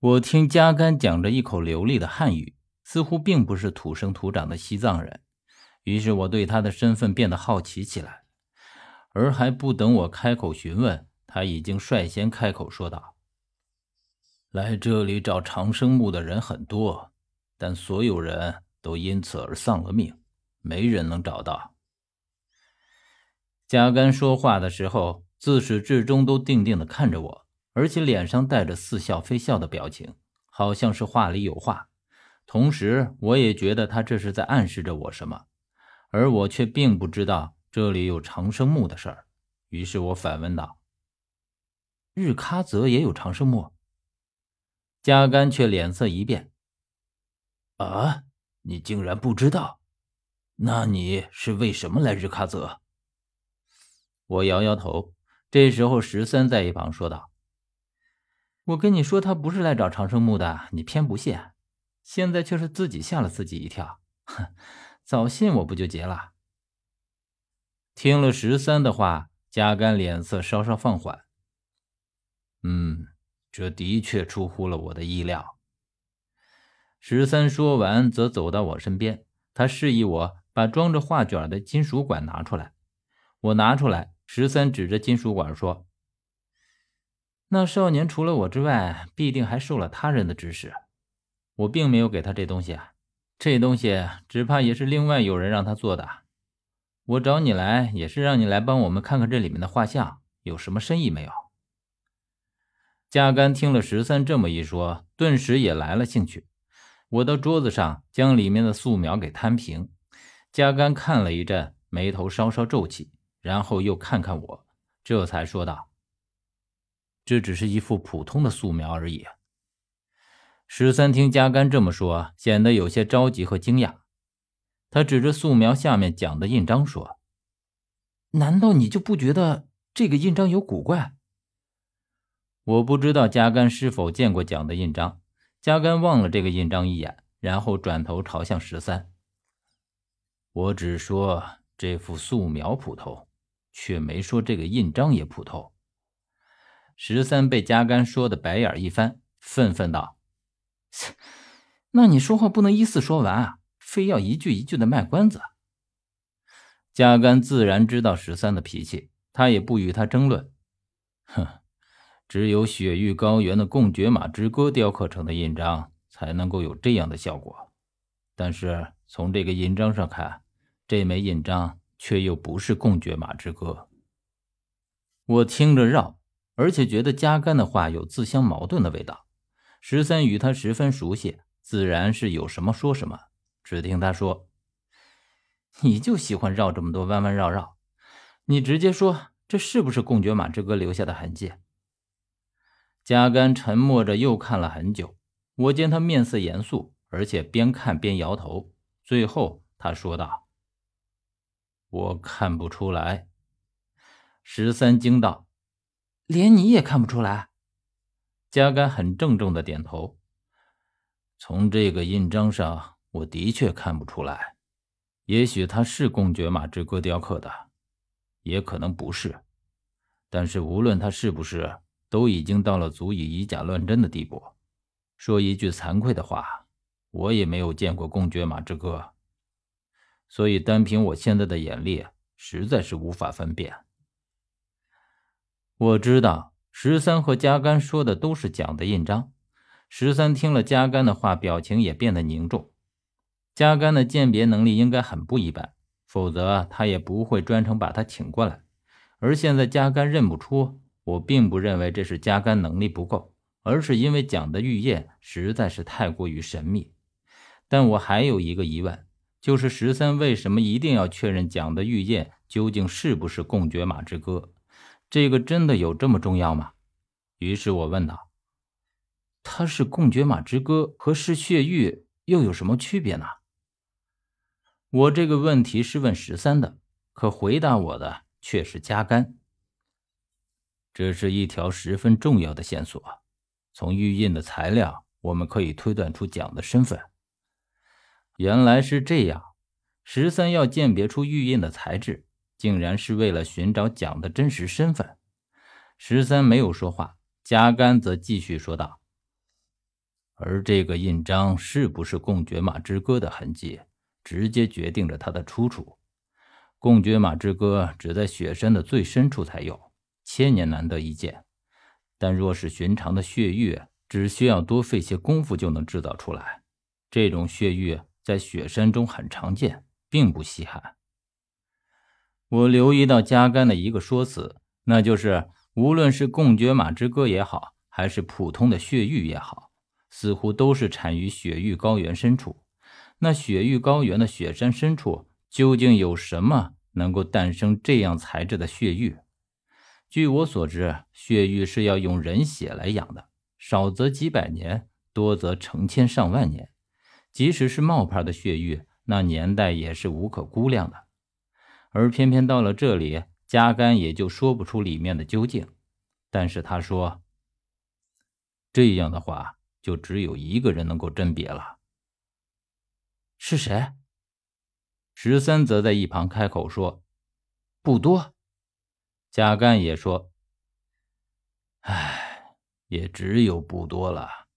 我听加甘讲着一口流利的汉语，似乎并不是土生土长的西藏人，于是我对他的身份变得好奇起来。而还不等我开口询问，他已经率先开口说道：“来这里找长生木的人很多，但所有人都因此而丧了命，没人能找到。”加甘说话的时候，自始至终都定定地看着我。而且脸上带着似笑非笑的表情，好像是话里有话。同时，我也觉得他这是在暗示着我什么，而我却并不知道这里有长生木的事儿。于是我反问道：“日喀则也有长生木？”加甘却脸色一变：“啊，你竟然不知道？那你是为什么来日喀则？”我摇摇头。这时候，十三在一旁说道。我跟你说，他不是来找长生木的，你偏不信，现在却是自己吓了自己一跳。哼，早信我不就结了？听了十三的话，加甘脸色稍稍放缓。嗯，这的确出乎了我的意料。十三说完，则走到我身边，他示意我把装着画卷的金属管拿出来。我拿出来，十三指着金属管说。那少年除了我之外，必定还受了他人的指使。我并没有给他这东西啊，这东西只怕也是另外有人让他做的。我找你来，也是让你来帮我们看看这里面的画像有什么深意没有。加甘听了十三这么一说，顿时也来了兴趣。我到桌子上将里面的素描给摊平。加甘看了一阵，眉头稍稍皱起，然后又看看我，这才说道。这只是一幅普通的素描而已。十三听加甘这么说，显得有些着急和惊讶。他指着素描下面讲的印章说：“难道你就不觉得这个印章有古怪？”我不知道加甘是否见过讲的印章。加甘望了这个印章一眼，然后转头朝向十三：“我只说这幅素描普通，却没说这个印章也普通。”十三被加甘说的白眼一翻，愤愤道：“那你说话不能依次说完啊，非要一句一句的卖关子。”加甘自然知道十三的脾气，他也不与他争论。哼，只有雪域高原的贡爵马之歌雕刻成的印章才能够有这样的效果，但是从这个印章上看，这枚印章却又不是贡爵马之歌。我听着绕。而且觉得加甘的话有自相矛盾的味道。十三与他十分熟悉，自然是有什么说什么。只听他说：“你就喜欢绕这么多弯弯绕绕，你直接说这是不是贡爵马之歌留下的痕迹？”加甘沉默着，又看了很久。我见他面色严肃，而且边看边摇头。最后他说道：“我看不出来。”十三惊道。连你也看不出来，加甘很郑重的点头。从这个印章上，我的确看不出来。也许它是公爵马之歌雕刻的，也可能不是。但是无论它是不是，都已经到了足以以假乱真的地步。说一句惭愧的话，我也没有见过公爵马之歌，所以单凭我现在的眼力，实在是无法分辨。我知道十三和加甘说的都是蒋的印章。十三听了加甘的话，表情也变得凝重。加甘的鉴别能力应该很不一般，否则他也不会专程把他请过来。而现在加甘认不出，我并不认为这是加甘能力不够，而是因为蒋的玉燕实在是太过于神秘。但我还有一个疑问，就是十三为什么一定要确认蒋的玉燕究竟是不是贡爵马之歌？这个真的有这么重要吗？于是我问道：“他是贡爵马之歌和是血玉又有什么区别呢？”我这个问题是问十三的，可回答我的却是加甘。这是一条十分重要的线索。从玉印的材料，我们可以推断出蒋的身份。原来是这样，十三要鉴别出玉印的材质。竟然是为了寻找蒋的真实身份。十三没有说话，加甘则继续说道：“而这个印章是不是贡爵马之歌的痕迹，直接决定着它的出处。贡爵马之歌只在雪山的最深处才有，千年难得一见。但若是寻常的血玉，只需要多费些功夫就能制造出来。这种血玉在雪山中很常见，并不稀罕。我留意到加甘的一个说辞，那就是无论是贡爵马之歌也好，还是普通的血玉也好，似乎都是产于雪域高原深处。那雪域高原的雪山深处。究竟有什么能够诞生这样材质的血玉？据我所知，血玉是要用人血来养的，少则几百年，多则成千上万年。即使是冒牌的血玉，那年代也是无可估量的。而偏偏到了这里，加甘也就说不出里面的究竟。但是他说：“这样的话，就只有一个人能够甄别了。是谁？”十三则在一旁开口说：“不多。”贾干也说：“唉，也只有不多了。”